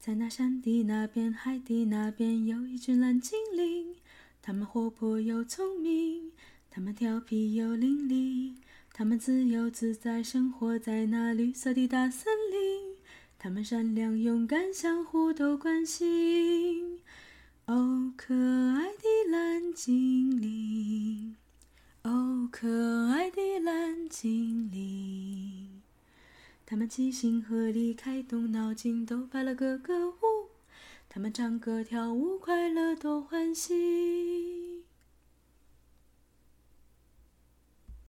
在那山的那边，海的那边，有一群蓝精灵。他们活泼又聪明，他们调皮又伶俐，他们自由自在生活在那绿色的大森林。他们善良勇敢，相互都关心。哦，可爱的蓝精灵，哦，可爱的蓝精灵。他们齐心合力，开动脑筋，都摆了个个舞。他们唱歌跳舞，快乐多欢喜。